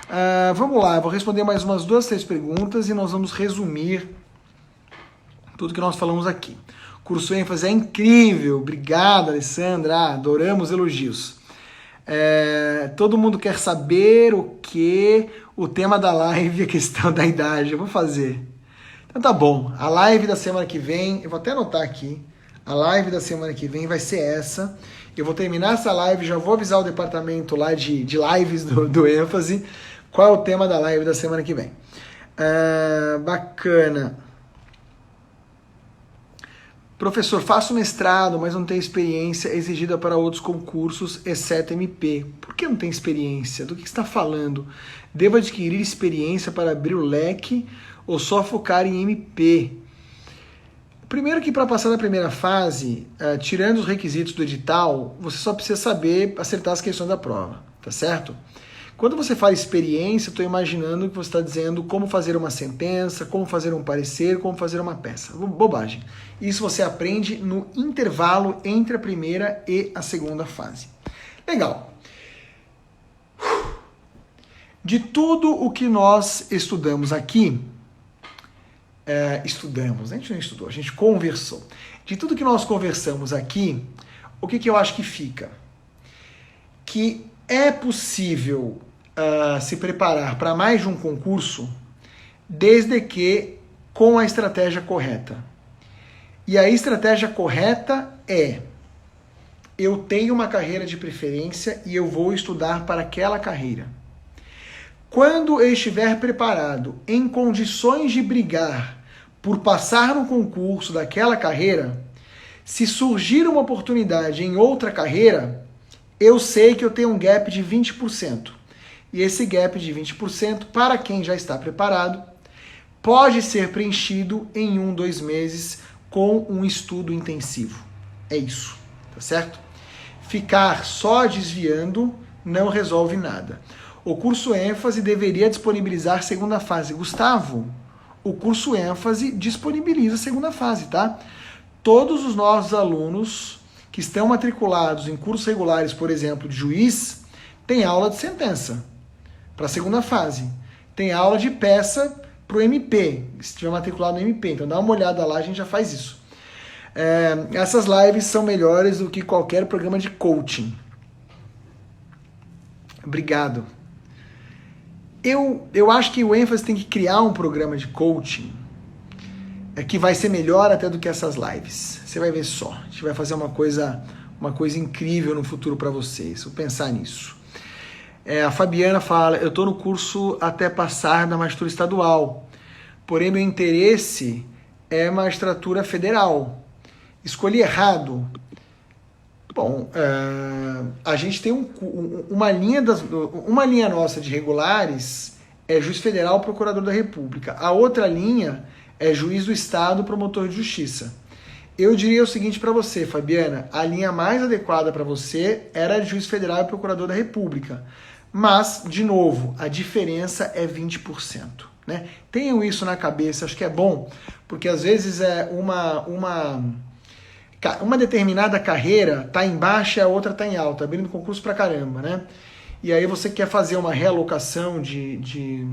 Uh, vamos lá, vou responder mais umas duas, três perguntas e nós vamos resumir tudo que nós falamos aqui. Curso ênfase é incrível. Obrigado, Alessandra. Ah, adoramos elogios. É, todo mundo quer saber o que o tema da live, a questão da idade. Eu vou fazer. Então tá bom. A live da semana que vem, eu vou até anotar aqui. A live da semana que vem vai ser essa. Eu vou terminar essa live, já vou avisar o departamento lá de, de lives do, do ênfase. Qual é o tema da live da semana que vem? É, bacana. Professor, faço mestrado, mas não tenho experiência exigida para outros concursos, exceto MP. Por que não tem experiência? Do que está falando? Devo adquirir experiência para abrir o leque ou só focar em MP? Primeiro que para passar da primeira fase, uh, tirando os requisitos do edital, você só precisa saber acertar as questões da prova, tá certo? Quando você fala experiência, estou imaginando que você está dizendo como fazer uma sentença, como fazer um parecer, como fazer uma peça. Bobagem. Isso você aprende no intervalo entre a primeira e a segunda fase. Legal. De tudo o que nós estudamos aqui, é, estudamos, a gente não estudou, a gente conversou. De tudo que nós conversamos aqui, o que, que eu acho que fica? Que é possível uh, se preparar para mais de um concurso, desde que com a estratégia correta. E a estratégia correta é: eu tenho uma carreira de preferência e eu vou estudar para aquela carreira. Quando eu estiver preparado, em condições de brigar por passar no concurso daquela carreira, se surgir uma oportunidade em outra carreira, eu sei que eu tenho um gap de 20%. E esse gap de 20%, para quem já está preparado, pode ser preenchido em um, dois meses com um estudo intensivo. É isso, tá certo? Ficar só desviando não resolve nada. O curso ênfase deveria disponibilizar segunda fase. Gustavo, o curso ênfase disponibiliza segunda fase, tá? Todos os nossos alunos que estão matriculados em cursos regulares, por exemplo, de juiz, têm aula de sentença para a segunda fase. Tem aula de peça para o MP, se estiver matriculado no MP. Então dá uma olhada lá, a gente já faz isso. É, essas lives são melhores do que qualquer programa de coaching. Obrigado. Eu, eu acho que o ênfase tem que criar um programa de coaching é, que vai ser melhor até do que essas lives. Você vai ver só. A gente vai fazer uma coisa, uma coisa incrível no futuro para vocês. Vou pensar nisso. É, a Fabiana fala: eu estou no curso até passar da magistratura estadual, porém meu interesse é magistratura federal. Escolhi errado. Bom, é, a gente tem um, uma, linha das, uma linha nossa de regulares é juiz federal, procurador da República. A outra linha é juiz do Estado, promotor de justiça. Eu diria o seguinte para você, Fabiana: a linha mais adequada para você era juiz federal e procurador da República. Mas, de novo, a diferença é 20%. Né? Tenham isso na cabeça, acho que é bom, porque às vezes é uma, uma uma determinada carreira tá em baixa, a outra tá em alta, abrindo concurso pra caramba, né? E aí você quer fazer uma realocação de, de,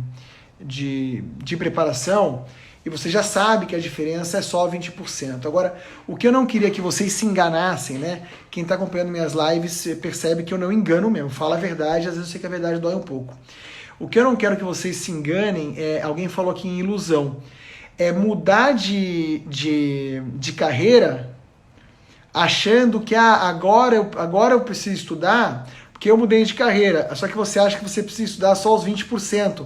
de, de preparação e você já sabe que a diferença é só 20%. Agora, o que eu não queria que vocês se enganassem, né? Quem está acompanhando minhas lives percebe que eu não engano mesmo, fala a verdade, às vezes eu sei que a verdade dói um pouco. O que eu não quero que vocês se enganem é, alguém falou aqui em ilusão, é mudar de, de, de carreira achando que ah, agora, eu, agora eu preciso estudar porque eu mudei de carreira. Só que você acha que você precisa estudar só os 20%.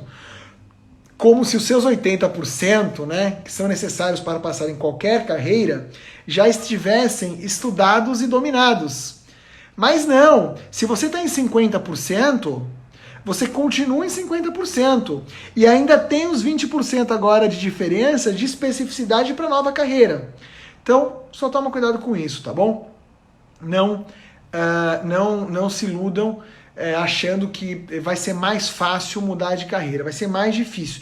Como se os seus 80%, né, que são necessários para passar em qualquer carreira, já estivessem estudados e dominados. Mas não, se você está em 50%, você continua em 50%. E ainda tem os 20% agora de diferença de especificidade para nova carreira. Então, só toma cuidado com isso, tá bom? Não, uh, não, não se iludam uh, achando que vai ser mais fácil mudar de carreira, vai ser mais difícil.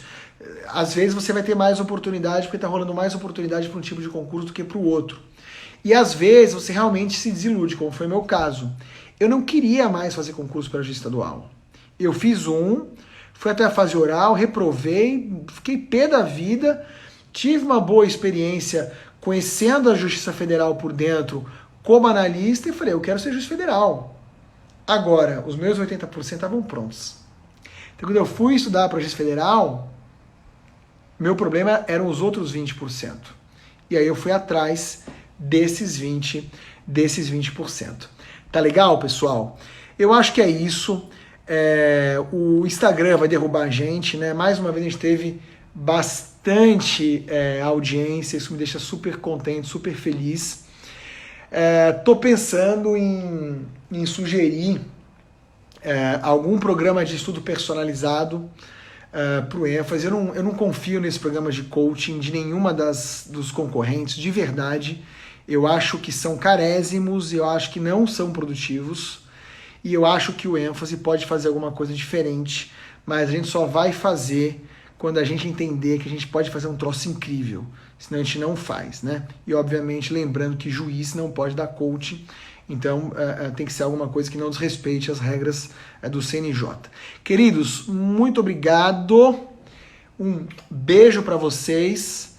Às vezes você vai ter mais oportunidade porque está rolando mais oportunidade para um tipo de concurso do que para o outro. E às vezes você realmente se desilude, como foi meu caso. Eu não queria mais fazer concurso para juiz estadual. Eu fiz um, fui até a fase oral, reprovei, fiquei pé da vida, tive uma boa experiência conhecendo a Justiça Federal por dentro como analista e falei, eu quero ser juiz federal. Agora, os meus 80% estavam prontos. Então, quando eu fui estudar para juiz federal, meu problema eram os outros 20%. E aí eu fui atrás desses 20, desses 20%. Tá legal, pessoal? Eu acho que é isso. É, o Instagram vai derrubar a gente, né? Mais uma vez a gente teve bastante é, audiência, isso me deixa super contente, super feliz. É, pensando em, em sugerir é, algum programa de estudo personalizado é, para o ênfase. Eu não, eu não confio nesse programa de coaching de nenhuma das, dos concorrentes, de verdade. Eu acho que são carésimos, eu acho que não são produtivos e eu acho que o ênfase pode fazer alguma coisa diferente, mas a gente só vai fazer quando a gente entender que a gente pode fazer um troço incrível, senão a gente não faz, né? E obviamente lembrando que juiz não pode dar coaching, então é, é, tem que ser alguma coisa que não desrespeite as regras é, do CNJ. Queridos, muito obrigado, um beijo para vocês.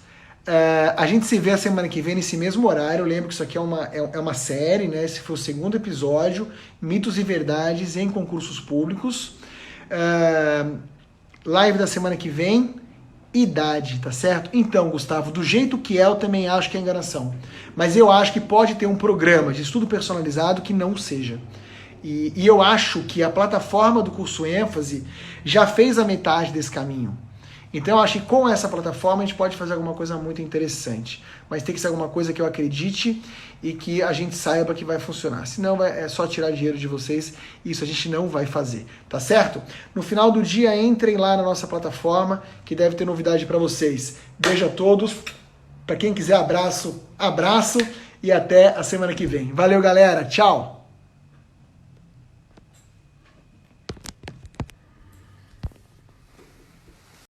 A gente se vê a semana que vem nesse mesmo horário. Eu lembro que isso aqui é uma, é, uma série, né? Esse foi o segundo episódio, Mitos e Verdades em Concursos Públicos. Live da semana que vem, idade, tá certo? Então, Gustavo, do jeito que é, eu também acho que é enganação. Mas eu acho que pode ter um programa de estudo personalizado que não seja. E, e eu acho que a plataforma do curso ênfase já fez a metade desse caminho. Então eu acho que com essa plataforma a gente pode fazer alguma coisa muito interessante. Mas tem que ser alguma coisa que eu acredite e que a gente saiba que vai funcionar. Senão vai, é só tirar dinheiro de vocês. Isso a gente não vai fazer, tá certo? No final do dia entrem lá na nossa plataforma que deve ter novidade para vocês. Beijo a todos. Para quem quiser abraço, abraço e até a semana que vem. Valeu, galera. Tchau.